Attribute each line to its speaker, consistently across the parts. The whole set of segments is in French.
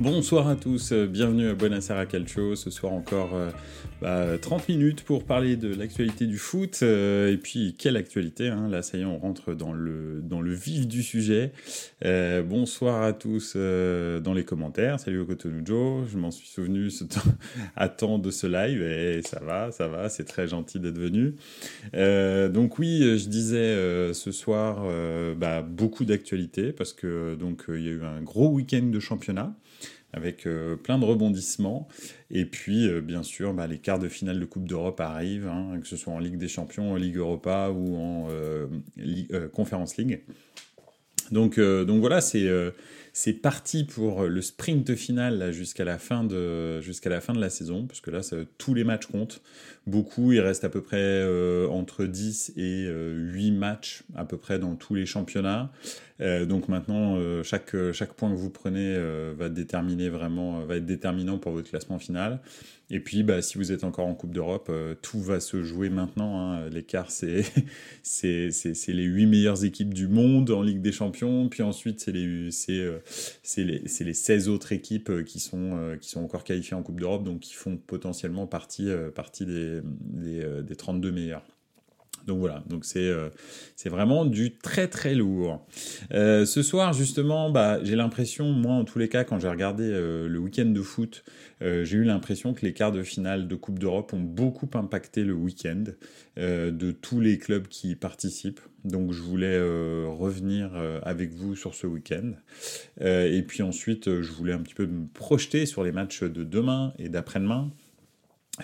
Speaker 1: Bonsoir à tous, bienvenue à Buonasera Calcio. Ce soir encore euh, bah, 30 minutes pour parler de l'actualité du foot. Euh, et puis, quelle actualité hein Là, ça y est, on rentre dans le, dans vif du sujet. Euh, bonsoir à tous dans les commentaires. Salut Okotonujo, je m'en suis souvenu à temps de ce live et ça va, ça va, c'est très gentil d'être venu. donc oui, je disais ce soir bah, beaucoup d'actualités parce que donc il y a eu un gros week-end de championnat avec euh, plein de rebondissements. Et puis, euh, bien sûr, bah, les quarts de finale de Coupe d'Europe arrivent, hein, que ce soit en Ligue des Champions, en Ligue Europa ou en euh, Conference League. Donc, donc voilà, c'est parti pour le sprint final jusqu'à la fin de la fin de la saison, parce que là, tous les matchs comptent. Beaucoup, il reste à peu près entre 10 et 8 matchs à peu près dans tous les championnats. Euh, donc maintenant, euh, chaque, chaque point que vous prenez euh, va déterminer vraiment, va être déterminant pour votre classement final. Et puis, bah, si vous êtes encore en Coupe d'Europe, tout va se jouer maintenant. Hein. L'écart, c'est c'est les huit meilleures équipes du monde en Ligue des Champions. Puis ensuite, c'est les, les, les 16 autres équipes qui sont, qui sont encore qualifiées en Coupe d'Europe, donc qui font potentiellement partie, partie des, des, des 32 meilleurs. Donc voilà, donc c'est euh, c'est vraiment du très très lourd. Euh, ce soir justement, bah, j'ai l'impression, moi en tous les cas, quand j'ai regardé euh, le week-end de foot, j'ai eu l'impression que les quarts de finale de Coupe d'Europe ont beaucoup impacté le week-end de tous les clubs qui y participent. Donc je voulais revenir avec vous sur ce week-end. et puis ensuite, je voulais un petit peu me projeter sur les matchs de demain et d'après-demain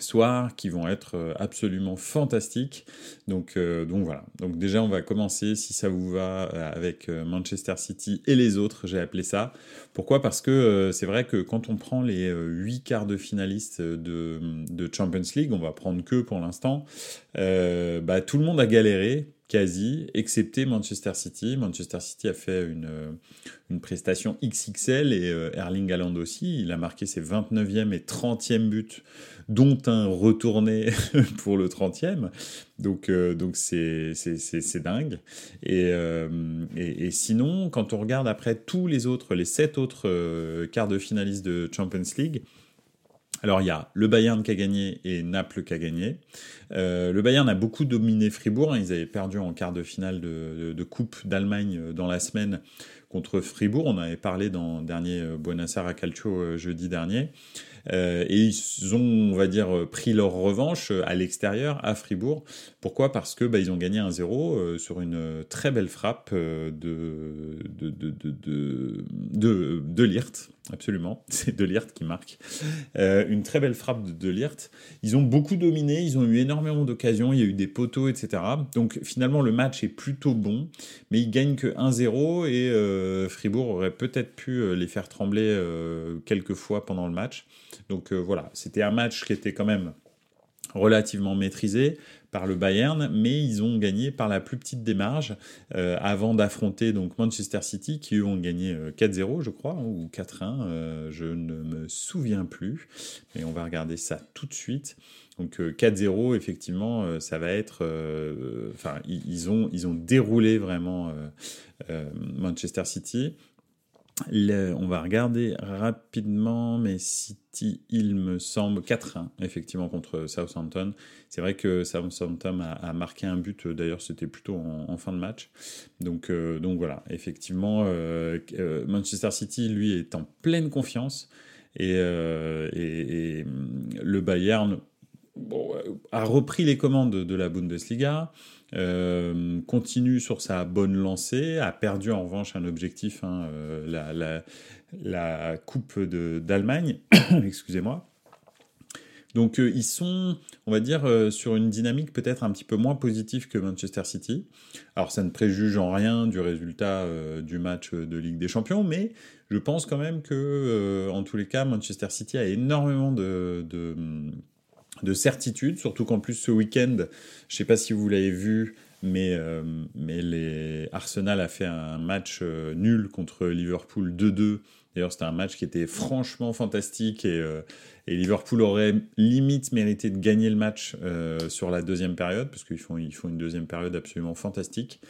Speaker 1: soirs qui vont être euh, absolument fantastiques. Donc, euh, donc voilà. Donc déjà, on va commencer, si ça vous va, euh, avec Manchester City et les autres, j'ai appelé ça. Pourquoi? Parce que c'est vrai que quand on prend les huit quarts de finalistes de, de, Champions League, on va prendre que pour l'instant, bah, tout le monde a galéré quasi, excepté Manchester City. Manchester City a fait une, une prestation XXL et Erling Haaland aussi. Il a marqué ses 29e et 30e buts dont un retourné pour le 30e. Donc, euh, donc c'est, c'est, dingue. Euh, et, sinon, quand on regarde après tous les autres, les sept autres euh, quarts de finalistes de Champions League, alors il y a le Bayern qui a gagné et Naples qui a gagné. le Bayern a beaucoup dominé Fribourg, hein. ils avaient perdu en quart de finale de, Coupe d'Allemagne dans la semaine contre Fribourg. On avait parlé dans le dernier Buenos Aires Calcio jeudi dernier. Euh, et ils ont, on va dire, pris leur revanche à l'extérieur, à Fribourg. Pourquoi? Parce que bah, ils ont gagné 1-0 euh, sur une très belle frappe euh, de, de, de, de, de, Lirt. Absolument, c'est De Lirt qui marque. une très belle frappe de De Lirt. Ils ont beaucoup dominé, ils ont eu énormément d'occasions, il y a eu des poteaux, etc. Donc finalement, le match est plutôt bon, mais ils gagnent que 1-0 et Fribourg aurait peut-être pu les faire trembler quelques fois pendant le match. Donc euh, voilà, c'était un match qui était quand même relativement maîtrisé par le Bayern, mais ils ont gagné par la plus petite marges euh, avant d'affronter donc Manchester City qui eux ont gagné 4-0 euh, je crois ou 4-1, je ne me souviens plus, mais on va regarder ça tout de suite. Donc 4-0 effectivement, ça va être, enfin ont ils ont déroulé vraiment Manchester City on va regarder rapidement, mais City, il me semble, 4-1, effectivement, contre Southampton. C'est vrai que Southampton a, marqué un but, d'ailleurs, c'était plutôt en, fin de match. Donc, euh, donc voilà, effectivement, euh, euh, Manchester City, lui, est en pleine confiance. Et, et le Bayern a repris les commandes de la Bundesliga. Euh, continue sur sa bonne lancée, a perdu en revanche un objectif, hein, euh, la, la, Coupe d'Allemagne, excusez-moi. Donc euh, ils sont, on va dire, sur une dynamique peut-être un petit peu moins positive que Manchester City. Alors ça ne préjuge en rien du résultat du match de Ligue des Champions, mais je pense quand même que, en tous les cas, Manchester City a énormément de de certitude, surtout qu'en plus ce week-end, je ne sais pas si vous l'avez vu, Mais, mais les... Arsenal a fait un match nul contre Liverpool 2-2. D'ailleurs, c'était un match qui était franchement fantastique et, et, Liverpool aurait limite mérité de gagner le match sur la deuxième période, parce qu'ils font, ils font une deuxième période absolument fantastique.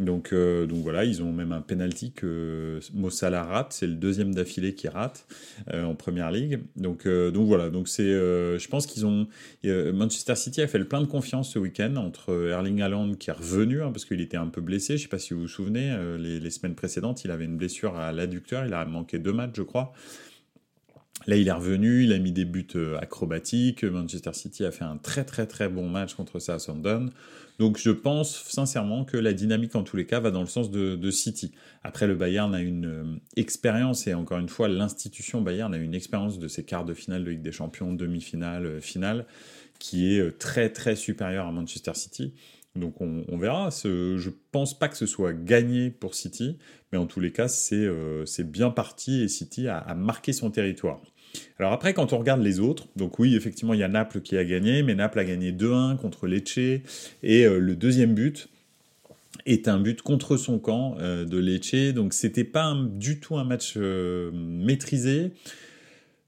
Speaker 1: Donc, euh, donc voilà, ils ont même un penalty que Mossala rate, c'est le deuxième d'affilée qui rate euh, en première ligue. Donc, euh, donc voilà, donc c'est, je pense qu'ils ont Manchester City a fait le plein de confiance ce week-end entre Erling Haaland qui est revenu hein, parce qu'il était un peu blessé. Je sais pas si vous vous souvenez, les, semaines précédentes, il avait une blessure à l'adducteur, il a manqué deux matchs, je crois. Là, il est revenu, il a mis des buts acrobatiques. Manchester City a fait un très très très bon match contre Southampton. Donc je pense sincèrement que la dynamique en tous les cas va dans le sens de, City. Après le Bayern a une euh, expérience et encore une fois l'institution Bayern a une expérience de ses quarts de finale de Ligue des Champions, demi-finale, euh, finale, qui est euh, très très supérieure à Manchester City. Donc on, verra. Je pense pas que ce soit gagné pour City, mais en tous les cas c'est bien parti et City a marqué son territoire. Alors après, quand on regarde les autres, donc oui, effectivement, il y a Naples qui a gagné, mais Naples a gagné 2-1 contre Lecce, et euh, le deuxième but est un but contre son camp euh, de Lecce, donc c'était pas du tout un match euh, maîtrisé.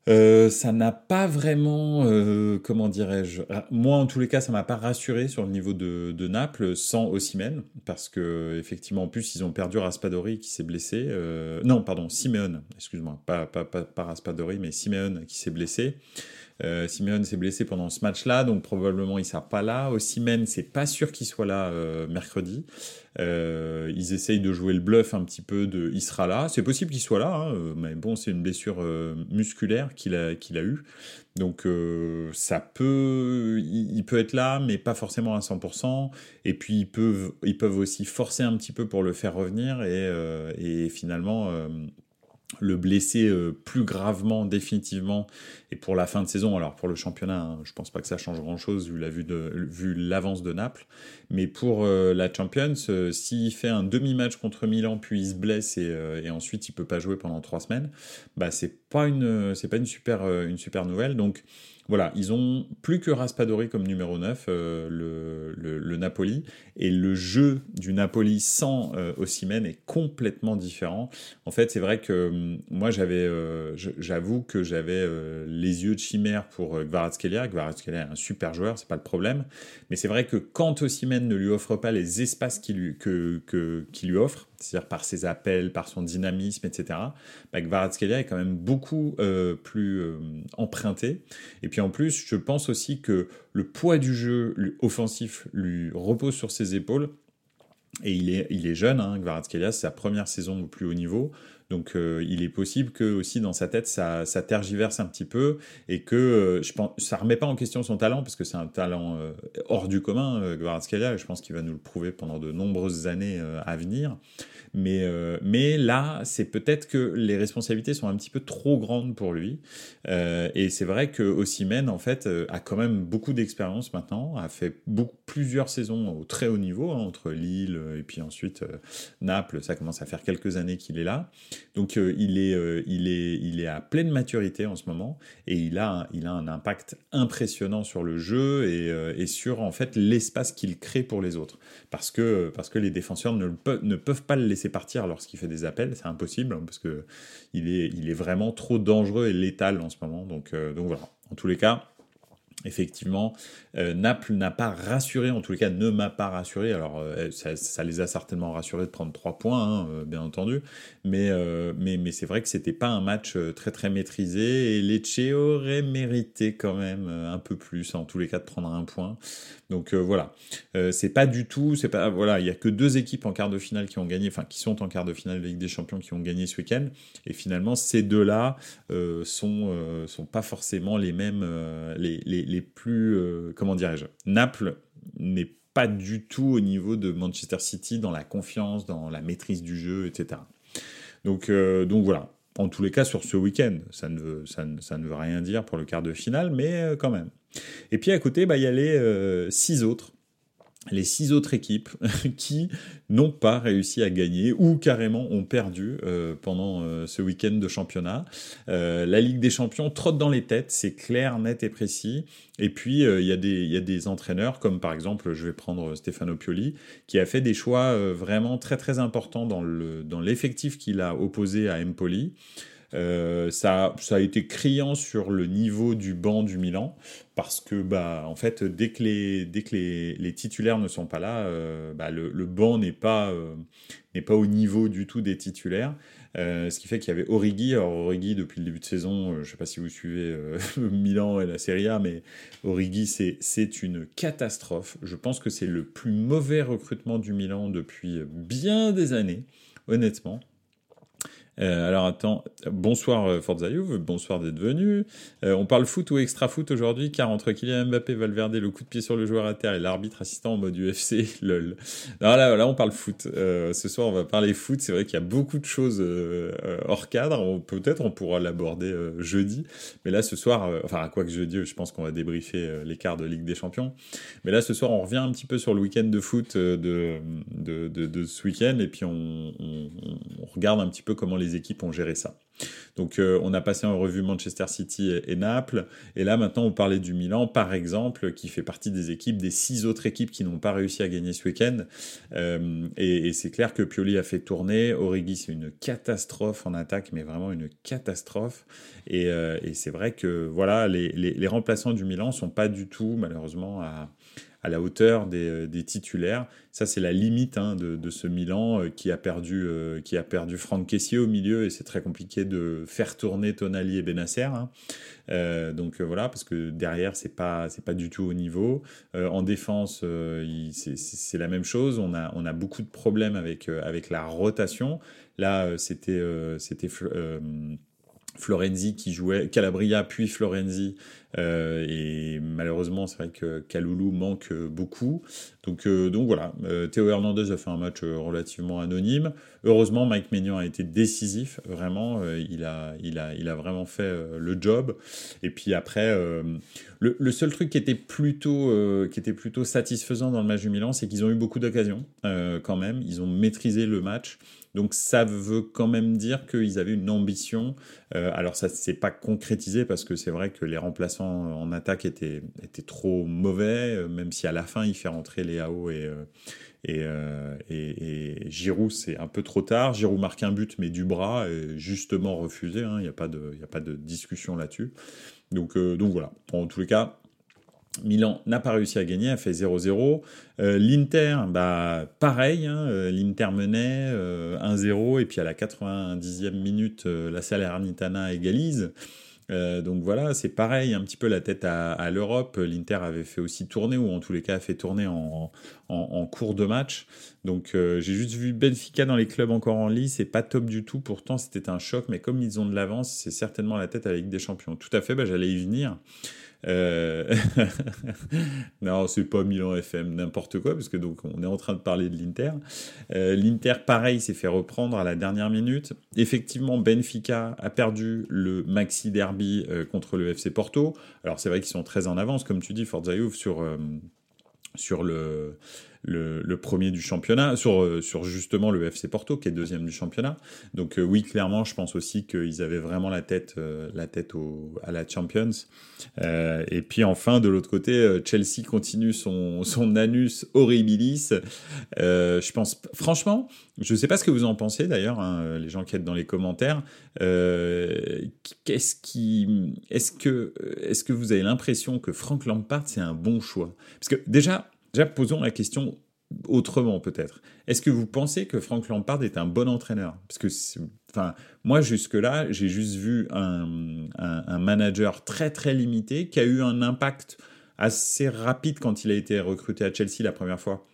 Speaker 1: Euh, ça n'a pas vraiment, euh, comment dirais-je, moi en tous les cas, ça m'a pas rassuré sur le niveau de, de Naples sans Ossimène, parce que effectivement en plus ils ont perdu Raspadori qui s'est blessé, euh, non pardon Simeone, excuse-moi, pas, pas, pas, pas Raspadori mais Simeone qui s'est blessé. Euh, Simeone s'est blessé pendant ce match-là, donc probablement il sera pas là. Ossimène, c'est pas sûr qu'il soit là euh, mercredi. Euh, ils essayent de jouer le bluff un petit peu de il sera là. C'est possible qu'il soit là, hein, mais bon, c'est une blessure euh, musculaire qu'il a, qu'il a eu. Donc euh, ça peut, il, peut être là, mais pas forcément à 100%. Et puis ils peuvent, ils peuvent aussi forcer un petit peu pour le faire revenir et finalement le blesser euh, plus gravement définitivement et pour la fin de saison. Alors pour le championnat hein, je pense pas que ça change grand chose vu la vue de vu l'avance de Naples. Mais pour euh, la Champions euh, s'il fait un demi match contre Milan puis il se blesse et, et, ensuite il peut pas jouer pendant trois semaines bah c'est pas une c'est pas une super une super nouvelle. Donc voilà, ils ont plus que Raspadori comme numéro 9, euh, le, le, Napoli, et le jeu du Napoli sans euh, est complètement différent. En fait, c'est vrai que hum, moi, j'avais, euh, j'avoue que j'avais euh, les yeux de chimère pour Kvaratskhelia. Kvaratskhelia est un super joueur, c'est pas le problème, mais c'est vrai que quand Osimhen ne lui offre pas les espaces qu'il que, lui offre, c'est-à-dire par ses appels, par son dynamisme, etc., bah, est quand même beaucoup euh, plus euh, emprunté. Et puis en plus, je pense aussi que le poids du jeu offensif lui repose sur ses épaules. Et il est, jeune, hein, c'est sa première saison au plus haut niveau. Donc euh, il est possible que aussi dans sa tête ça, tergiverse un petit peu et que euh, je pense ça remet pas en question son talent parce que c'est un talent euh, hors du commun euh, et je pense qu'il va nous le prouver pendant de nombreuses années à venir. Mais, mais là, c'est peut-être que les responsabilités sont un petit peu trop grandes pour lui. Et c'est vrai que Ossimène, en fait, a quand même beaucoup d'expérience maintenant, a fait plusieurs saisons au très haut niveau, hein, entre Lille et puis ensuite Naples. Ça commence à faire quelques années qu'il est là. Donc il, est, il, est, il est à pleine maturité en ce moment et il a, il a un impact impressionnant sur le jeu et, et sur en fait l'espace qu'il crée pour les autres. Parce que, parce que les défenseurs ne, ne peuvent pas le laisser partir lorsqu'il fait des appels, c'est impossible hein, parce que il est, il est vraiment trop dangereux et létal en ce moment. Donc, euh, donc voilà. En tous les cas, effectivement, euh, Naples n'a pas rassuré, en tous les cas ne m'a pas rassuré. Alors euh, ça, les a certainement rassurés de prendre trois points, hein, euh, bien entendu, mais, mais, mais c'est vrai que c'était pas un match très très maîtrisé et Lecce aurait mérité quand même un peu plus, en tous les cas de prendre un point. Donc voilà, c'est pas du tout, c'est pas voilà, il y a que deux équipes en quart de finale qui ont gagné, enfin qui sont en quart de finale de Ligue des Champions qui ont gagné ce week-end, et finalement ces deux-là sont sont pas forcément les mêmes les, les plus, euh, comment dirais-je, Naples n'est pas du tout au niveau de Manchester City dans la confiance, dans la maîtrise du jeu, etc. Donc, euh, donc voilà. En tous les cas, sur ce week-end, ça ne, veut, ça, ne, veut rien dire pour le quart de finale, mais euh, quand même. Et puis à côté, bah, il y a les six autres les six autres équipes qui n'ont pas réussi à gagner ou carrément ont perdu euh, pendant euh, ce week-end de championnat. Euh, la Ligue des Champions trotte dans les têtes, c'est clair, net et précis. Et puis il y, a des, entraîneurs comme par exemple, je vais prendre Stefano Pioli, qui a fait des choix vraiment très très importants dans l'effectif qu'il a opposé à Empoli. Euh, ça, a été criant sur le niveau du banc du Milan parce que bah en fait dès que les dès que les, titulaires ne sont pas là, euh, bah, le, banc n'est pas euh, n'est pas au niveau du tout des titulaires. ce qui fait qu'il y avait Origi. Alors Origi depuis le début de saison, je ne sais pas si vous suivez Milan et la Serie A, mais Origi c'est une catastrophe. Je pense que c'est le plus mauvais recrutement du Milan depuis bien des années, honnêtement. Euh, alors attends, bonsoir euh, Forza bonsoir d'être venu. Euh, on parle foot ou extra foot aujourd'hui, car entre Kylian Mbappé, Valverde, le coup de pied sur le joueur à terre et l'arbitre assistant en mode UFC, lol. Alors là, là on parle foot. ce soir, on va parler foot. C'est vrai qu'il y a beaucoup de choses hors cadre. Peut-être on pourra l'aborder jeudi, mais là ce soir, enfin quoi que jeudi, je pense qu'on va débriefer l'écart de Ligue des Champions. Mais là ce soir, on revient un petit peu sur le week-end de foot de, ce week-end et puis on, regarde un petit peu comment les équipes ont géré ça. Donc euh, on a passé en revue Manchester City et, Naples, et là maintenant on parlait du Milan par exemple, qui fait partie des équipes, des six autres équipes qui n'ont pas réussi à gagner ce week-end. Euh, et, c'est clair que Pioli a fait tourner, Origi c'est une catastrophe en attaque, mais vraiment une catastrophe. Et, euh, c'est vrai que voilà, les, les, remplaçants du Milan sont pas du tout malheureusement à à la hauteur des, euh, titulaires. Ça, c'est la limite hein, de, ce Milan euh, qui a perdu, euh, qui a perdu Franck Caissier au milieu et c'est très compliqué de faire tourner Tonali et Benacer. Hein. donc voilà, parce que derrière, c'est pas, c'est pas du tout au niveau. en défense, c'est la même chose. On a, on a beaucoup de problèmes avec, avec la rotation. Là, c'était, c'était Florenzi qui jouait, Calabria puis Florenzi, euh, et malheureusement c'est vrai que Kaloulou manque beaucoup. Donc, euh, donc voilà, euh, Théo Hernandez a fait un match relativement anonyme. Heureusement Mike Maignan a été décisif, vraiment, il, a, il, a, il a vraiment fait le job. Et puis après, le, le, seul truc qui était plutôt, qui était plutôt satisfaisant dans le match du Milan, c'est qu'ils ont eu beaucoup d'occasions quand même, ils ont maîtrisé le match. Donc ça veut quand même dire qu'ils avaient une ambition. Euh, alors ça s'est pas concrétisé parce que c'est vrai que les remplaçants en attaque étaient, trop mauvais, euh, même si à la fin il fait rentrer Léao et, euh, et, et, Giroud c'est un peu trop tard. Giroud marque un but mais du bras est justement refusé. Hein. Il n'y a, pas de, a pas de discussion là-dessus. Donc, donc voilà. En tous les cas, Milan n'a pas réussi à gagner, a fait 0-0. Euh, L'Inter, bah, pareil, hein, euh, l'Inter menait 1-0 euh, et puis à la 90e minute, la Salernitana égalise. donc voilà, c'est pareil, un petit peu la tête à, l'Europe. L'Inter avait fait aussi tourner, ou en tous les cas a fait tourner en, en cours de match. Donc j'ai juste vu Benfica dans les clubs encore en lice, c'est pas top du tout. Pourtant c'était un choc, mais comme ils ont de l'avance, c'est certainement la tête à la Ligue des Champions. Tout à fait, bah, j'allais y venir. Euh... non, c'est pas Milan FM, n'importe quoi, parce que donc on est en train de parler de l'Inter. Euh, L'Inter, pareil, s'est fait reprendre à la dernière minute. Effectivement, Benfica a perdu le maxi derby euh, contre le FC Porto. Alors c'est vrai qu'ils sont très en avance, comme tu dis, Forza sur euh, sur le le, premier du championnat, sur, euh, sur justement le FC Porto, qui est deuxième du championnat. Donc euh, oui, clairement, je pense aussi qu'ils avaient vraiment la tête, euh, la tête au, à la Champions. et puis enfin, de l'autre côté, Chelsea continue son, son anus horribilis. je pense, franchement, je ne sais pas ce que vous en pensez d'ailleurs, hein, les gens qui êtes dans les commentaires. qu'est-ce qui, est-ce que, est-ce que vous avez l'impression que Frank Lampard c'est un bon choix? Parce que déjà, Déjà, posons la question autrement peut-être. Est-ce que vous pensez que Frank Lampard est un bon entraîneur? Parce que, enfin, moi jusque-là, j'ai juste vu un, manager très très limité qui a eu un impact assez rapide quand il a été recruté à Chelsea la première fois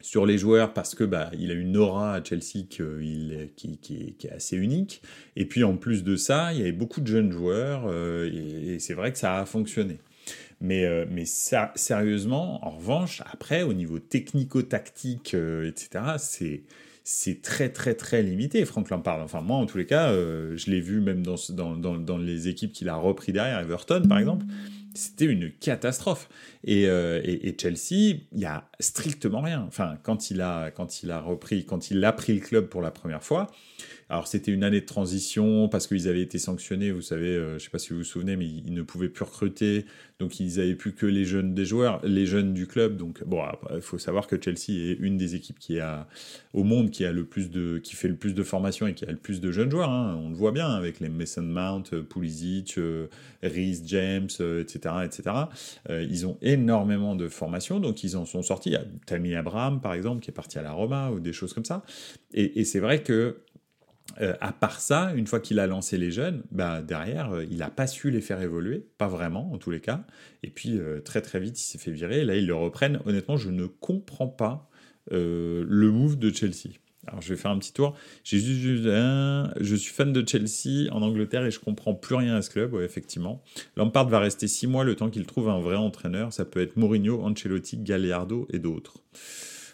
Speaker 1: sur les joueurs parce que bah il a une aura à Chelsea qui, est assez unique et puis en plus de ça il y avait beaucoup de jeunes joueurs euh, et c'est vrai que ça a fonctionné. Mais, euh, mais sérieusement, en revanche, après, au niveau technico-tactique, euh, etc., c'est c'est très très très limité, Franck Lampard. Enfin, moi, en tous les cas, euh, je l'ai vu même dans, dans, dans, dans les équipes qu'il a repris derrière, Everton par exemple. c'était une catastrophe. Et, et, Chelsea, il y a strictement rien. Enfin, quand il a, quand il a repris, quand il a pris le club pour la première fois, alors c'était une année de transition parce qu'ils avaient été sanctionnés, vous savez, euh, je ne sais pas si vous vous souvenez, mais ils, ne pouvaient plus recruter, donc ils n'avaient plus que les jeunes des joueurs, les jeunes du club. Donc bon, il faut savoir que Chelsea est une des équipes qui a au monde qui a le plus de, qui fait le plus de formation et qui a le plus de jeunes joueurs. Hein. On le voit bien avec les Mason Mount, euh, Pulisic, euh, Rhys James, etc., etc. ils ont énormément de formation, donc ils en sont sortis. Il y a Tammy Abraham par exemple qui est parti à la Roma ou des choses comme ça. Et c'est vrai que euh, à part ça, une fois qu'il a lancé les jeunes, bah, derrière, euh, il n'a pas su les faire évoluer, pas vraiment en tous les cas. Et puis euh, très très vite, il s'est fait virer. Et là, ils le reprennent. Honnêtement, je ne comprends pas le move de Chelsea. Alors je vais faire un petit tour. J'ai juste, je suis fan de Chelsea en Angleterre et je comprends plus rien à ce club. Ouais, effectivement, Lampard va rester six mois le temps qu'il trouve un vrai entraîneur. Ça peut être Mourinho, Ancelotti, Gallardo et d'autres.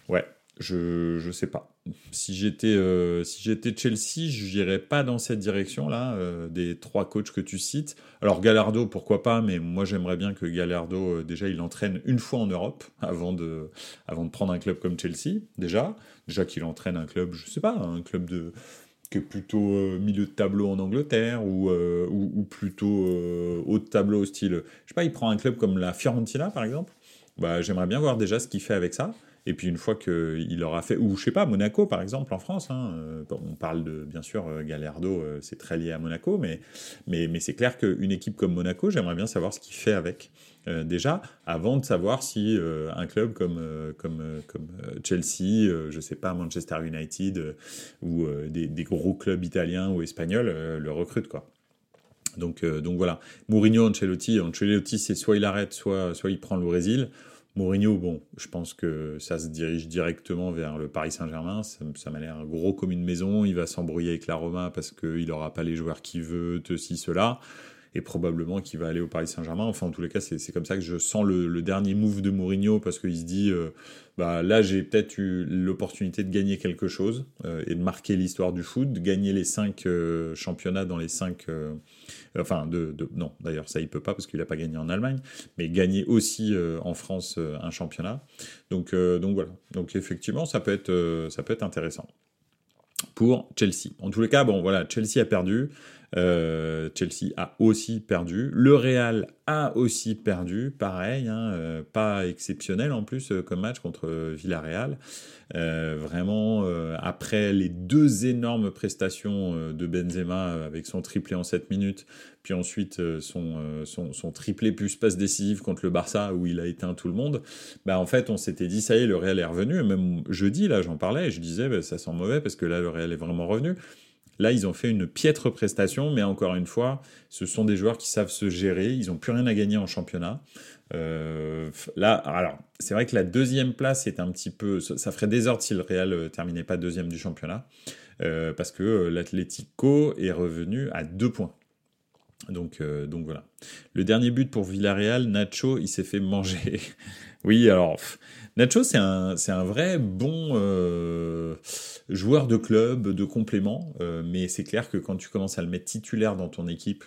Speaker 1: Ouais, je je sais pas. Si j'étais euh, si j'étais Chelsea, je n'irais pas dans cette direction là euh, des trois coachs que tu cites. Alors Gallardo, pourquoi pas, mais moi j'aimerais bien que Gallardo euh, déjà il entraîne une fois en Europe avant de avant de prendre un club comme Chelsea déjà. Déjà qu'il entraîne un club, je sais pas, un club de qui est plutôt milieu de tableau en Angleterre ou, ou, ou, plutôt haut de tableau style. Je sais pas, il prend un club comme la Fiorentina par exemple. Bah, j'aimerais bien voir déjà ce qu'il fait avec ça. Et puis une fois qu'il aura fait, ou je sais pas, Monaco par exemple en France, hein, euh, on parle de, bien sûr, euh, Galerdo, euh, c'est très lié à Monaco, mais, mais, c'est clair qu'une équipe comme Monaco, j'aimerais bien savoir ce qu'il fait avec déjà, avant de savoir si un club comme, comme, comme Chelsea, je sais pas, Manchester United, ou des, des, gros clubs italiens ou espagnols le recrutent, quoi. Donc, donc voilà. Mourinho, Ancelotti, Ancelotti, c'est soit il arrête, soit, soit il prend le Brésil. Mourinho, bon, je pense que ça se dirige directement vers le Paris Saint-Germain. Ça, m'a l'air gros comme une maison. Il va s'embrouiller avec la Roma parce qu'il n'aura pas les joueurs qu'il veut, ceci, cela. Et probablement qu'il va aller au Paris Saint-Germain. Enfin, en tous les cas, c'est comme ça que je sens le, dernier move de Mourinho parce qu'il se dit euh, bah, là, j'ai peut-être eu l'opportunité de gagner quelque chose euh, et de marquer l'histoire du foot, de gagner les cinq euh, championnats dans les cinq enfin de, non d'ailleurs ça il peut pas parce qu'il n'a pas gagné en Allemagne, mais gagner aussi en France un championnat. Donc donc voilà. Donc effectivement ça peut être ça peut être intéressant pour Chelsea. En tous les cas bon voilà Chelsea a perdu. Euh, Chelsea a aussi perdu. Le Real a aussi perdu, pareil, hein, euh, pas exceptionnel en plus euh, comme match contre Villarreal. vraiment, après les deux énormes prestations de Benzema avec son triplé en 7 minutes, puis ensuite son, son, triplé plus passe décisive contre le Barça où il a éteint tout le monde, bah en fait on s'était dit ça y est, le Real est revenu. Même jeudi, là j'en parlais, et je disais bah, ça sent mauvais parce que là le Real est vraiment revenu. Là, ils ont fait une piètre prestation, mais encore une fois, ce sont des joueurs qui savent se gérer. Ils n'ont plus rien à gagner en championnat. Euh, là, alors, c'est vrai que la deuxième place est un petit peu. Ça ferait désordre si le Real euh, terminait pas deuxième du championnat, euh, parce que l'Atlético est revenu à deux points. Donc, donc voilà. Le dernier but pour Villarreal, Nacho, il s'est fait manger. oui, alors, Nacho, c'est un, c'est un vrai bon joueur de club, de complément, euh, mais c'est clair que quand tu commences à le mettre titulaire dans ton équipe,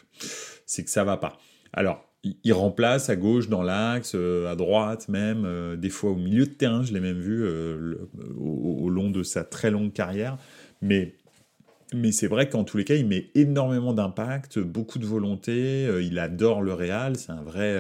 Speaker 1: c'est que ça va pas. Alors, il remplace à gauche, dans l'axe, euh, à droite même, euh, des fois au milieu de terrain, je l'ai même vu au, long de sa très longue carrière, mais mais c'est vrai qu'en tous les cas, il met énormément d'impact, beaucoup de volonté. il adore le Real, c'est un vrai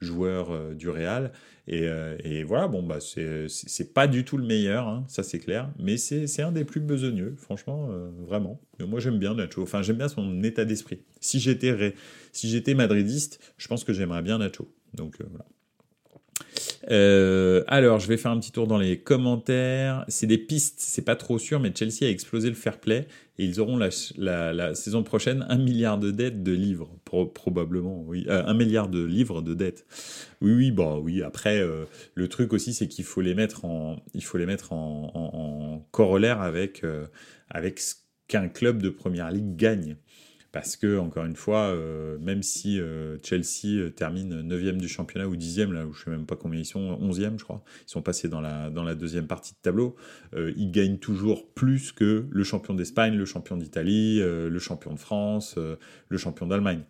Speaker 1: joueur du Real. Euh, et, voilà, bon, bah, c'est pas du tout le meilleur, hein, ça c'est clair, mais c'est un des plus besogneux, franchement, euh, vraiment. moi j'aime bien Nacho, enfin j'aime bien son état d'esprit. Si j'étais si madridiste, je pense que j'aimerais bien Nacho. Donc euh, voilà. Euh, alors, je vais faire un petit tour dans les commentaires. C'est des pistes, c'est pas trop sûr, mais Chelsea a explosé le fair play et ils auront la, saison prochaine un milliard de dettes de livres, probablement, oui, euh, un milliard de livres de dettes. Oui, oui, bon, oui. Après, euh, le truc aussi, c'est qu'il faut les mettre en, il faut les mettre en, corollaire avec avec ce qu'un club de première ligue gagne. Parce que, encore une fois, euh, même si euh, Chelsea termine 9e du championnat ou 10e, là où je ne sais même pas combien ils sont, 11e, je crois, ils sont passés dans la, deuxième partie de tableau, ils gagnent toujours plus que le champion d'Espagne, le champion d'Italie, le champion de France, le champion d'Allemagne.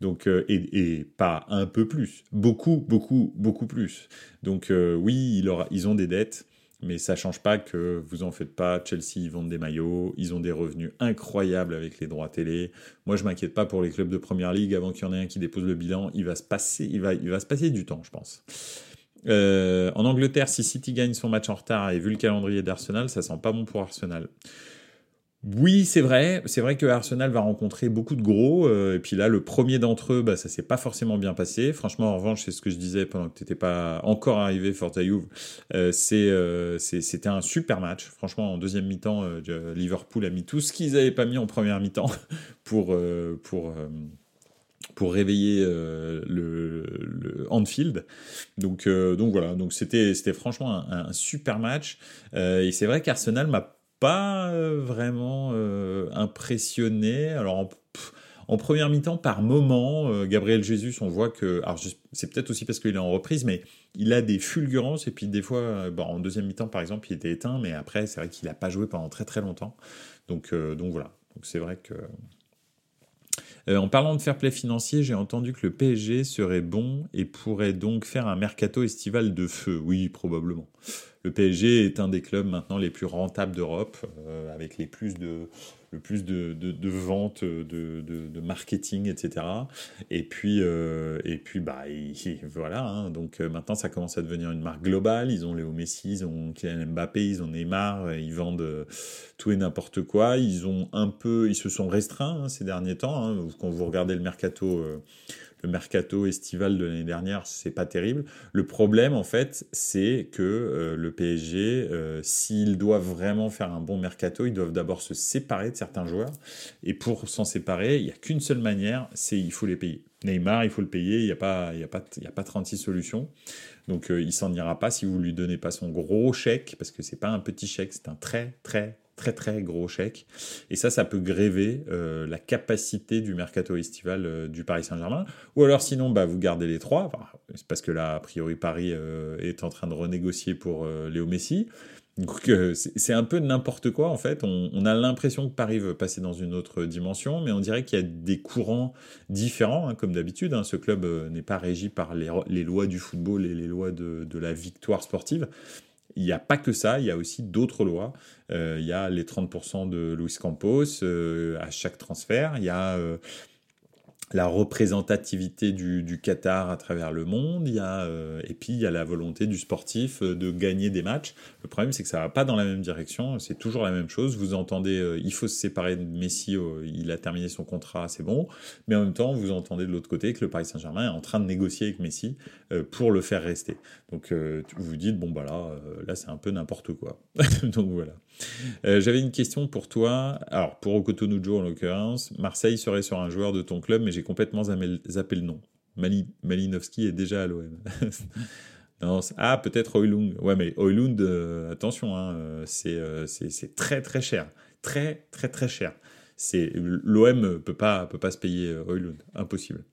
Speaker 1: Donc, et, pas un peu plus, beaucoup, beaucoup, beaucoup plus. Donc, oui, ils ont des dettes mais ça change pas que vous en faites pas. Chelsea, ils vendent des maillots, ils ont des revenus incroyables avec les droits télé. Moi, je m'inquiète pas pour les clubs de première ligue. Avant qu'il y en ait un qui dépose le bilan, il va se passer, il va, il va se passer du temps, je pense. Euh, en Angleterre, si City gagne son match en retard et vu le calendrier d'Arsenal, ça sent pas bon pour Arsenal. Oui, c'est vrai. C'est vrai que Arsenal va rencontrer beaucoup de gros. Euh, et puis là, le premier d'entre eux, bah, ça s'est pas forcément bien passé. Franchement, en revanche, c'est ce que je disais pendant que tu n'étais pas encore arrivé, Forza. Euh, euh, c'est, c'était un super match. Franchement, en deuxième mi-temps, Liverpool a mis tout ce qu'ils n'avaient pas mis en première mi-temps pour, pour, pour réveiller le, le. Donc, donc voilà. Donc c'était, c'était franchement un, un super match. et c'est vrai qu'Arsenal m'a pas euh, vraiment euh, impressionné. Alors en, première mi-temps, par moment, euh, Gabriel Jesus, on voit que, alors c'est peut-être aussi parce qu'il est en reprise, mais il a des fulgurances et puis des fois, en deuxième mi-temps par exemple, il était éteint, mais après c'est vrai qu'il n'a pas joué pendant très très longtemps. Donc donc voilà. Donc c'est vrai que en parlant de fair play financier, j'ai entendu que le PSG serait bon et pourrait donc faire un mercato estival de feu. Oui, probablement le PSG est un des clubs maintenant les plus rentables d'Europe, euh, avec les plus de, le plus de, de, ventes, de, de, marketing, etc. Et puis, euh, et puis bah, voilà. Hein. donc euh, maintenant, ça commence à devenir une marque globale. Ils ont Léo Messi, ils ont Kylian Mbappé, ils ont Neymar, ils vendent tout et n'importe quoi. Ils ont un peu, ils se sont restreints hein, ces derniers temps. Hein. Quand vous regardez le mercato le mercato estival de l'année dernière, c'est pas terrible. Le problème, en fait, c'est que euh, le PSG, euh, s'ils doivent vraiment faire un bon mercato, ils doivent d'abord se séparer de certains joueurs. Et pour s'en séparer, il n'y a qu'une seule manière, c'est il faut les payer. Neymar, il faut le payer, il n'y a, pas, y a, pas, a pas 36 solutions. Donc euh, il s'en ira pas si vous lui donnez pas son gros chèque, parce que c'est pas un petit chèque, c'est un très très très très gros chèque. Et ça, ça peut gréver euh, la capacité du mercato estival euh, du Paris Saint-Germain. Ou alors sinon, bah, vous gardez les trois, c'est parce que là, a priori, Paris euh, est en train de renégocier pour Léo Messi. Donc c'est un peu n'importe quoi en fait. On, a l'impression que Paris veut passer dans une autre dimension, mais on dirait qu'il y a des courants différents, hein, comme d'habitude. Hein. Ce club n'est pas régi par les, lois du football et les lois de la victoire sportive. Il n'y a pas que ça, il y a aussi d'autres lois. Euh, il y a les 30% de Luis Campos euh, à chaque transfert. Il y a euh, la représentativité du, Qatar à travers le monde, il y a, euh, et puis il y a la volonté du sportif euh, de gagner des matchs. Le problème, c'est que ça va pas dans la même direction, c'est toujours la même chose. Vous entendez, euh, il faut se séparer de Messi, il a terminé son contrat, c'est bon, mais en même temps, vous entendez de l'autre côté que le Paris Saint-Germain est en train de négocier avec Messi pour le faire rester. Donc vous vous dites, bon bah là, là c'est un peu n'importe quoi. Donc voilà. J'avais une question pour toi, alors pour Okotonujo en l'occurrence, Marseille serait sur un joueur de ton club, mais j'ai complètement zappé le nom. Mali, Malinowski est déjà à l'OM. ah, peut-être Oilund. Ouais, mais Oilund, euh, attention, hein, euh, euh, c'est très très cher. Très très très cher. L'OM peut pas, peut pas se payer Oilund. Impossible.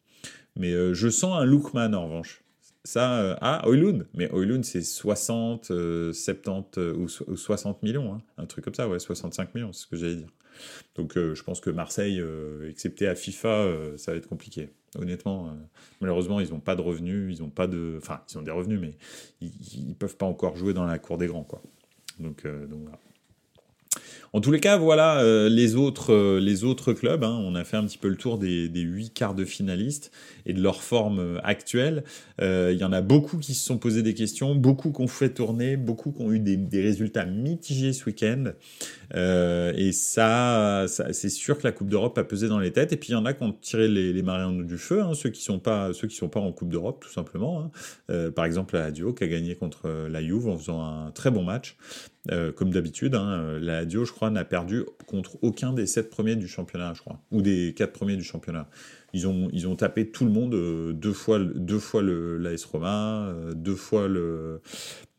Speaker 1: Mais je sens un Lookman en revanche. Ça, ah, Oilund. Mais Oilund, c'est 60, 70 ou, 60 millions. Hein. Un truc comme ça, ouais, 65 millions, c'est ce que j'allais dire. Donc euh, je pense que Marseille, euh, excepté à FIFA, euh, ça va être compliqué. Honnêtement, malheureusement, ils n'ont pas de revenus, ils ont pas de, enfin, ils ont des revenus, mais ils, ne peuvent pas encore jouer dans la cour des grands, quoi. Donc, donc voilà. En tous les cas, voilà euh, les, autres, euh, les autres clubs. Hein. on a fait un petit peu le tour des, huit quarts de finalistes et de leur forme euh, actuelle. Il y en a beaucoup qui se sont posés des questions, beaucoup qui ont fait tourner, beaucoup qui ont eu des, résultats mitigés ce week-end. et ça, c'est sûr que la Coupe d'Europe a pesé dans les têtes. Et puis il y en a qui ont tiré les, les marins du feu, hein, ceux qui sont pas ceux qui sont pas en Coupe d'Europe, tout simplement. Hein. par exemple, la Duo qui a gagné contre la Juve en faisant un très bon match. Comme d'habitude, hein, la Lazio, je crois, n'a perdu contre aucun des sept premiers du championnat, je crois, ou des quatre premiers du championnat. Ils ont, ils ont tapé tout le monde, euh, deux fois, deux fois l'AS Roma, euh, deux fois le.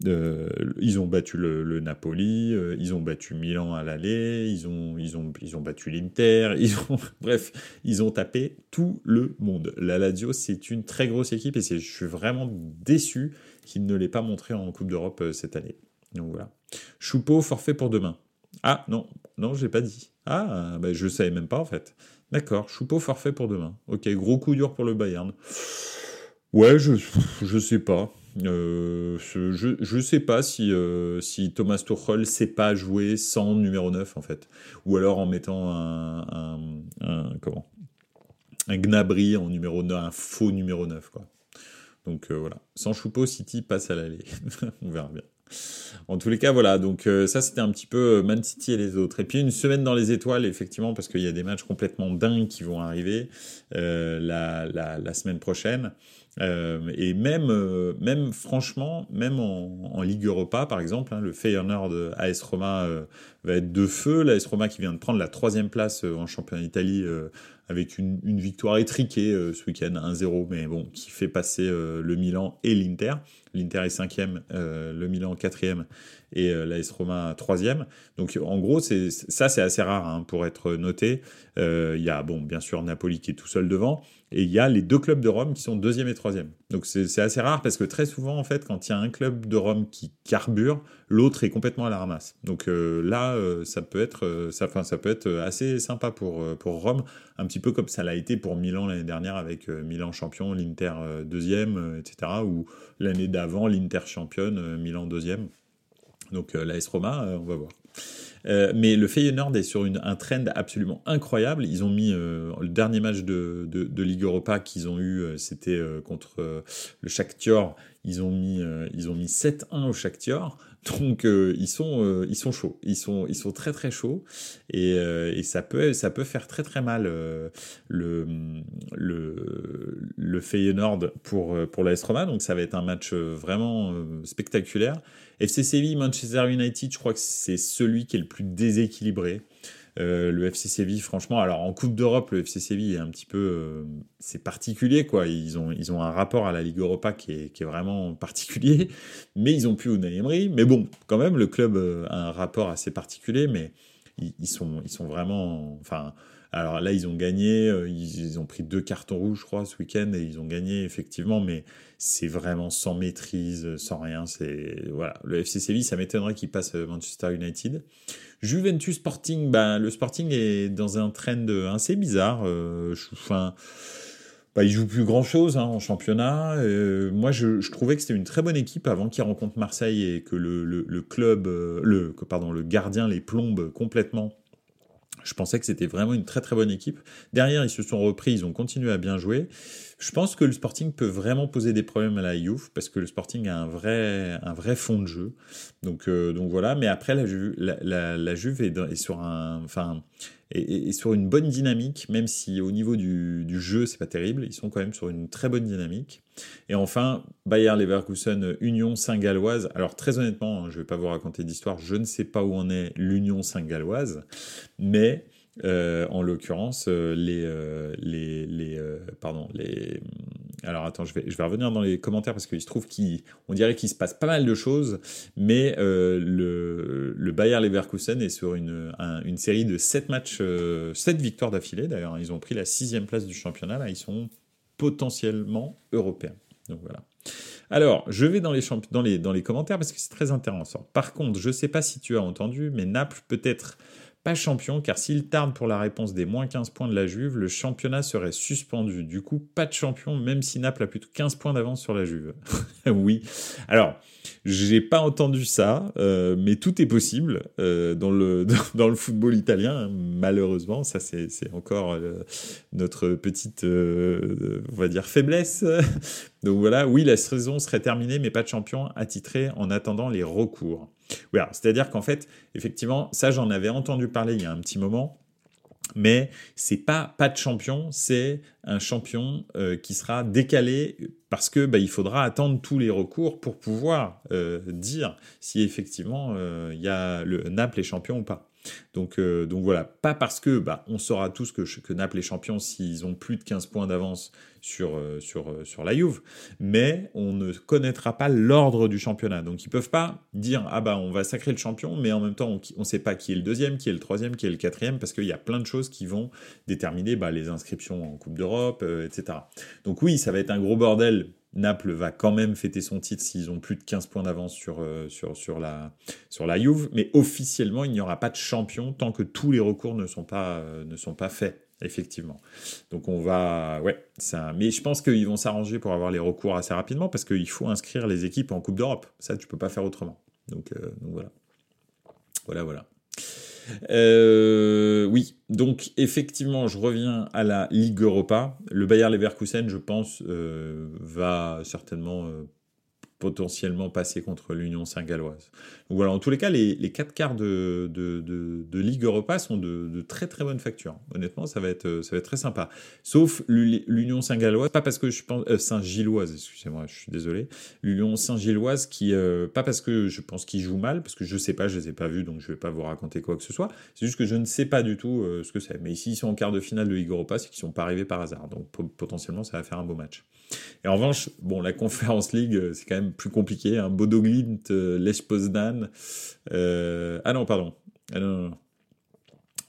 Speaker 1: Euh, ils ont battu le, Napoli, ils ont battu Milan à l'aller, ils ont, ils, ont, ils ont battu l'Inter, bref, ils ont tapé tout le monde. La Lazio, c'est une très grosse équipe et je suis vraiment déçu qu'ils ne l'aient pas montré en Coupe d'Europe cette année. Choupeau, forfait pour demain. Ah non, non, je l'ai pas dit. Ah, ben, je savais même pas en fait. D'accord, Choupeau forfait pour demain. Ok, gros coup dur pour le Bayern. Ouais, je, je sais pas. Euh, je, je sais pas si, euh, si Thomas Tuchel sait pas jouer sans numéro 9 en fait. Ou alors en mettant un, un, un Gnabry en numéro 9, un faux numéro 9 quoi. Donc euh, voilà. Sans Choupeau, City passe à l'aller. On verra bien. En tous les cas, voilà. Donc euh, ça, c'était un petit peu euh, Man City et les autres. Et puis une semaine dans les étoiles, effectivement, parce qu'il y a des matchs complètement dingues qui vont arriver la, semaine prochaine. et même, même franchement, même en, en Ligue Europa, par exemple, hein, le Feyenoord AS Roma va être de feu. L'AS Roma qui vient de prendre la troisième place en championnat d'Italie avec une, victoire étriquée ce week-end, 1-0, mais bon, qui fait passer le Milan et l'Inter. L'Inter est cinquième, euh, le Milan quatrième et euh, l'AS Roma troisième. Donc en gros, c'est ça c'est assez rare hein, pour être noté. Euh, il y a bon bien sûr Napoli qui est tout seul devant et il y a les deux clubs de Rome qui sont deuxième et troisième. Donc c'est assez rare parce que très souvent en fait quand il y a un club de Rome qui carbure, l'autre est complètement à la ramasse. Donc là ça peut être enfin, ça peut être assez sympa pour pour Rome, un petit peu comme ça l'a été pour Milan l'année dernière avec Milan champion, l'Inter deuxième, etc. Ou l'année d'avant l'Inter championne, Milan deuxième. Donc euh, l'AS Roma, euh, on va voir. Euh, mais le Feyenoord est sur un trend absolument incroyable. Ils ont mis le dernier match de, Ligue Europa qu'ils ont eu, c'était contre le Shakhtar. Ils ont mis, ils ont mis 7-1 au Shakhtar. Donc euh, ils sont euh, ils sont chauds, ils sont ils sont très très chauds et, euh, et ça peut ça peut faire très très mal le le le Feyenoord pour pour l'AS Roma donc ça va être un match vraiment spectaculaire. FC Séville Manchester United, je crois que c'est celui qui est le plus déséquilibré. Euh, le FC Séville, franchement, alors en Coupe d'Europe, le FC Séville est un petit peu, euh, c'est particulier quoi. Ils ont, ils ont un rapport à la Ligue Europa qui est, qui est vraiment particulier, mais ils ont plus Unai Emery. Mais bon, quand même, le club euh, a un rapport assez particulier, mais ils, ils sont, ils sont vraiment, enfin. Alors là, ils ont gagné, ils, ils, ont pris deux cartons rouges, je crois, ce week-end, et ils ont gagné effectivement, mais c'est vraiment sans maîtrise, sans rien. C'est voilà, le FC Séville, ça m'étonnerait qu'il passe Manchester United. Juventus Sporting, ben, le Sporting est dans un trend assez bizarre. Euh, enfin, bah, il joue plus grand chose hein, en championnat. Euh, moi, je, je, trouvais que c'était une très bonne équipe avant qu'il rencontre Marseille et que le, le, le club, euh, le, pardon, le gardien les plombe complètement. Je pensais que c'était vraiment une très très bonne équipe. Derrière, ils se sont repris, ils ont continué à bien jouer. Je pense que le Sporting peut vraiment poser des problèmes à la Juve parce que le Sporting a un vrai, un vrai fond de jeu. Donc, euh, donc voilà. Mais après, la Juve, est, sur un, enfin, est, sur une bonne dynamique, même si au niveau du, du jeu, c'est pas terrible. Ils sont quand même sur une très bonne dynamique. Et enfin, Bayer Leverkusen, Union Saint-Galloise. Alors très honnêtement, hein, je vais pas vous raconter d'histoire. Je ne sais pas où en est l'Union Saint-Galloise, mais euh, en l'occurrence, euh, les, euh, les, les pardon, les. Alors attends, je vais, je vais revenir dans les commentaires parce qu'il se trouve qu'on dirait qu'il se passe pas mal de choses, mais le, le Bayer Leverkusen est sur une, un, une série de 7 matchs, 7 victoires d'affilée. D'ailleurs, ils ont pris la sixième place du championnat. Là, ils sont potentiellement européens. Donc voilà. Alors, je vais dans les, dans les, dans les commentaires parce que c'est très intéressant. Par contre, je ne sais pas si tu as entendu, mais Naples peut être pas champion, car s'il tarde pour la réponse des moins 15 points de la Juve, le championnat serait suspendu. Du coup, pas de champion, même si Naples a plus de 15 points d'avance sur la Juve. oui. Alors, j'ai pas entendu ça, euh, mais tout est possible euh, dans, le, football italien, malheureusement. Ça, c'est encore euh, notre petite, on va dire, faiblesse. Donc voilà, oui, la saison serait terminée, mais pas de champion attitré en attendant les recours. C'est-à-dire qu'en fait, effectivement, ça j'en avais entendu parler il y a un petit moment. mais c'est pas pas de champion, c'est un champion qui sera décalé parce que bah, il faudra attendre tous les recours pour pouvoir dire si effectivement il y a le Naples est champion ou pas. Donc, euh, donc voilà, pas parce que bah, on saura tous que, que Naples est champion s'ils ont plus de 15 points d'avance sur, euh, sur, euh, sur la Juve, mais on ne connaîtra pas l'ordre du championnat. Donc ils peuvent pas dire ah bah on va sacrer le champion, mais en même temps on ne sait pas qui est le deuxième, qui est le troisième, qui est le quatrième, parce qu'il y a plein de choses qui vont déterminer bah, les inscriptions en Coupe d'Europe, etc. Donc oui, ça va être un gros bordel Naples va quand même fêter son titre s'ils ont plus de 15 points d'avance sur, euh, sur, sur, la, sur la Juve, mais officiellement, il n'y aura pas de champion tant que tous les recours ne sont pas, euh, ne sont pas faits, effectivement. Donc on va... Ouais, ça... Mais je pense qu'ils vont s'arranger pour avoir les recours assez rapidement, parce qu'il faut inscrire les équipes en Coupe d'Europe. Ça, tu peux pas faire autrement. Donc, euh, voilà. Voilà, voilà. Euh, oui, donc effectivement, je reviens à la Ligue Europa. Le Bayer Leverkusen, je pense, euh, va certainement potentiellement passer contre l'Union Saint-Galloise. Donc voilà, en tous les cas, les, les quatre quarts de, de, Ligue Europa sont de, très très bonne facture. Honnêtement, ça va être, ça va être très sympa. Sauf l'Union Saint-Galloise, pas parce que je pense... Euh, Saint-Gilloise, excusez-moi, je suis désolé. L'Union Saint-Gilloise qui... Euh, pas parce que je pense qu'ils jouent mal, parce que je sais pas, je les ai pas vus, donc je vais pas vous raconter quoi que ce soit. C'est juste que je ne sais pas du tout euh, ce que c'est. Mais ici, ils sont en quart de finale de Ligue Europa, c'est qu'ils sont pas arrivés par hasard. Donc potentiellement, ça va faire un beau match. Et en revanche, bon, la Conférence League, euh, c'est quand même plus compliqué. Hein. Bodo Glimt, euh, Lech Poznan. Euh, ah non, pardon. Ah non, non, non.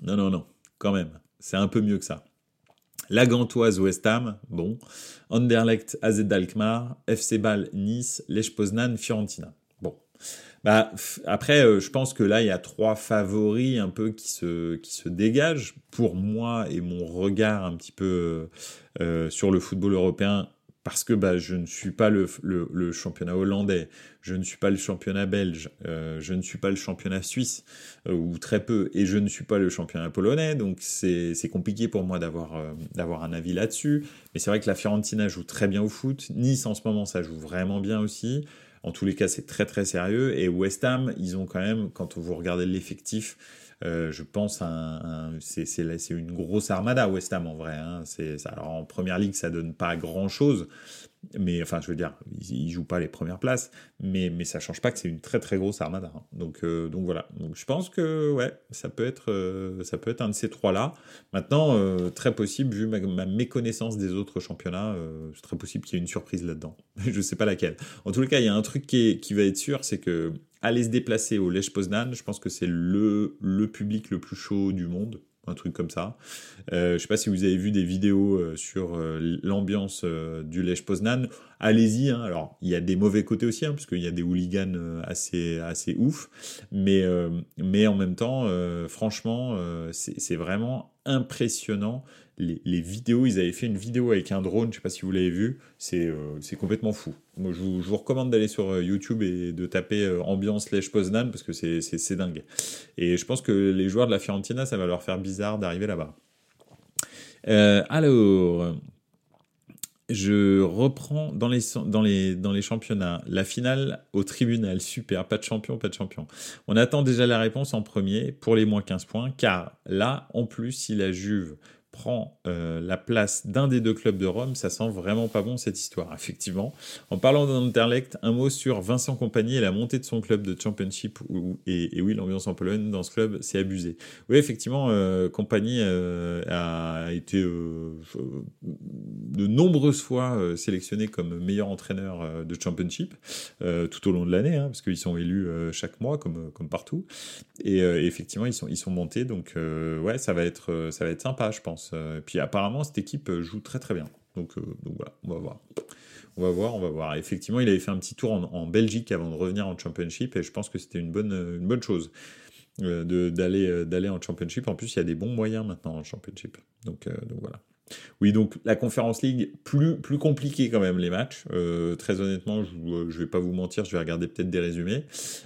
Speaker 1: Non, non, non. Quand même. C'est un peu mieux que ça. La Gantoise West Ham, bon. Anderlecht AZ Alkmaar. FC Bâle Nice. Lech Poznan Fiorentina. Bon. Bah, après, je pense que là, il y a trois favoris un peu qui se, qui se dégagent. Pour moi et mon regard un petit peu sur le football européen, parce que bah, je ne suis pas le, le, championnat hollandais, je ne suis pas le championnat belge, euh, je ne suis pas le championnat suisse, euh, ou très peu, et je ne suis pas le championnat polonais, donc c'est compliqué pour moi d'avoir euh, d'avoir un avis là-dessus. Mais c'est vrai que la Fiorentina joue très bien au foot, Nice en ce moment ça joue vraiment bien aussi. En tous les cas, c'est très très sérieux. Et West Ham, ils ont quand même, quand vous regardez l'effectif, euh, je pense un, c'est une grosse armada West Ham en vrai. Hein. Alors en première ligue, ça donne pas grand chose, mais enfin, je veux dire, ils, jouent pas les premières places, mais, mais ça change pas que c'est une très très grosse armada. Hein. Donc, euh, donc voilà. Donc je pense que ouais, ça peut être, euh, ça peut être un de ces trois-là. Maintenant, très possible, vu ma, méconnaissance des autres championnats, c'est très possible qu'il y ait une surprise là-dedans. je sais pas laquelle. En les cas, il y a un truc qui, qui va être sûr, c'est que aller se déplacer au Lech Poznan, je pense que c'est le, le public le plus chaud du monde, un truc comme ça. Euh, je sais pas si vous avez vu des vidéos euh, sur euh, l'ambiance euh, du Lech Poznan. Allez-y. Hein. Alors, il y a des mauvais côtés aussi, hein, parce qu'il y a des hooligans assez assez ouf. Mais mais en même temps, franchement, c'est vraiment impressionnant les, vidéos, ils avaient fait une vidéo avec un drone, je sais pas si vous l'avez vu, c'est euh, complètement fou. Moi, je vous, recommande d'aller sur euh, YouTube et de taper euh, ambiance Lech Poznan parce que c'est dingue. Et je pense que les joueurs de la Fiorentina, ça va leur faire bizarre d'arriver là-bas. alors, je reprends dans les, dans, les, dans les championnats. La finale au tribunal, super, pas de champion, pas de champion. On attend déjà la réponse en premier pour les moins 15 points, car là, en plus, si la Juve prend euh, la place d'un des deux clubs de Rome, ça sent vraiment pas bon cette histoire, effectivement. En parlant d'Anderlecht, un mot sur Vincent Compagnie et la montée de son club de Championship, et, oui, l'ambiance en Pologne dans ce club, c'est abusé. Oui, effectivement, euh, Compagnie euh, a été de nombreuses fois sélectionné comme meilleur entraîneur de Championship, tout au long de l'année, hein, parce qu'ils sont élus chaque mois, comme, comme partout. Et, effectivement, ils sont, ils sont montés, donc ouais, ça va, être, ça va être sympa, je pense. Euh, et puis apparemment, cette équipe euh, joue très très bien. Donc, euh, donc voilà, on va voir. On va voir, on va voir. Effectivement, il avait fait un petit tour en, Belgique avant de revenir en Championship et je pense que c'était une bonne, chose d'aller d'aller en Championship. En plus, il y a des bons moyens maintenant en Championship. Donc, donc voilà. Oui, donc la Conférence League, plus, plus compliqué quand même les matchs. Euh, très honnêtement, je ne vais pas vous mentir, je vais regarder peut-être des résumés.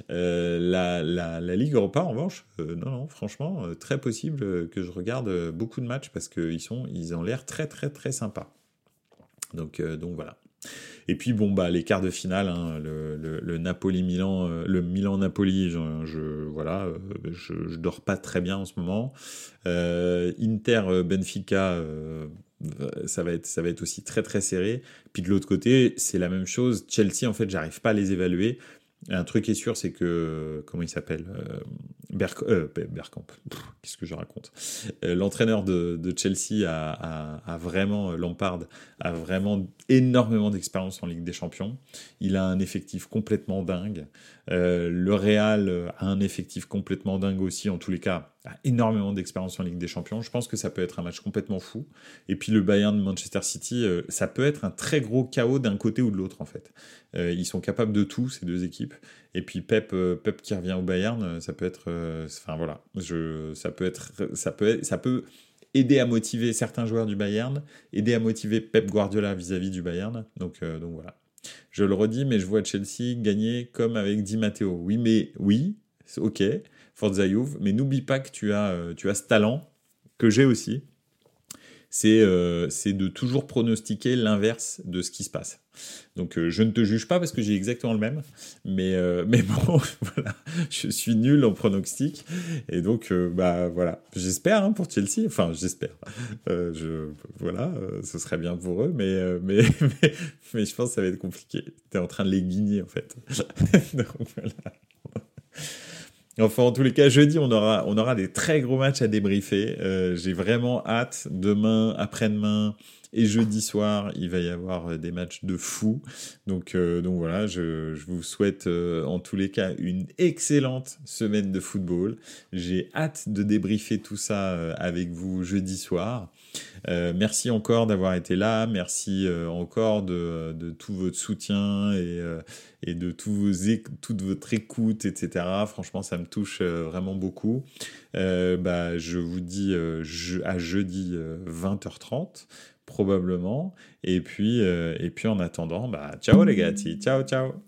Speaker 1: Euh, la, la, la, Ligue Europa, en revanche, euh, non, non, franchement, très possible que je regarde beaucoup de matchs parce qu'ils ils ont l'air très, très, très sympas. Donc, donc voilà. Et puis bon bah les quarts de finale, hein, le, Napoli-Milan, euh, le Milan-Napoli, je, voilà, euh, je, dors pas très bien en ce moment. Euh, Inter-Benfica, ça va être ça va être aussi très très serré. Puis de l'autre côté, c'est la même chose. Chelsea en fait, j'arrive pas à les évaluer. Un truc est sûr, c'est que comment il s'appelle euh, Bergkamp, qu'est-ce que je raconte? Euh, L'entraîneur de, Chelsea a, vraiment, euh, Lampard, a vraiment énormément d'expérience en Ligue des Champions. Il a un effectif complètement dingue. le Real a un effectif complètement dingue aussi, en tous les cas, énormément d'expérience en Ligue des Champions. Je pense que ça peut être un match complètement fou. Et puis le Bayern de Manchester City, ça peut être un très gros chaos d'un côté ou de l'autre, en fait. ils sont capables de tout, ces deux équipes. Et puis Pep, Pep qui revient au Bayern, ça peut être enfin voilà, je, ça peut être, ça peut, ça peut aider à motiver certains joueurs du Bayern, aider à motiver Pep Guardiola vis-à-vis du Bayern. Donc, euh, donc voilà. Je le redis, mais je vois Chelsea gagner comme avec Di Matteo. Oui, mais oui, ok, Forza mais n'oublie pas que tu as, euh, tu as ce talent que j'ai aussi. Euh, c'est de toujours pronostiquer l'inverse de ce qui se passe. Donc euh, je ne te juge pas parce que j'ai exactement le même, mais, mais bon, voilà, je suis nul en pronostic, et donc bah voilà, j'espère hein, pour Chelsea, enfin j'espère, je, voilà, ce serait bien pour eux, mais, mais, mais, je pense que ça va être compliqué. Tu es en train de les guigner en fait. donc voilà. Enfin, en tous les cas, jeudi, on aura, on aura des très gros matchs à débriefer. Euh, j'ai vraiment hâte. Demain, après-demain et jeudi soir, il va y avoir euh, des matchs de fou. Donc, euh, donc voilà, je, je vous souhaite en tous les cas une excellente semaine de football. J'ai hâte de débriefer tout ça avec vous jeudi soir. Euh, merci encore d'avoir été là. Merci euh, encore de, tout votre soutien et, euh, de toute votre écoute, etc. Franchement, ça me touche vraiment beaucoup. bah, je vous dis à jeudi 20h30 probablement. Et puis, et puis en attendant, bah, ciao les gars, ciao ciao.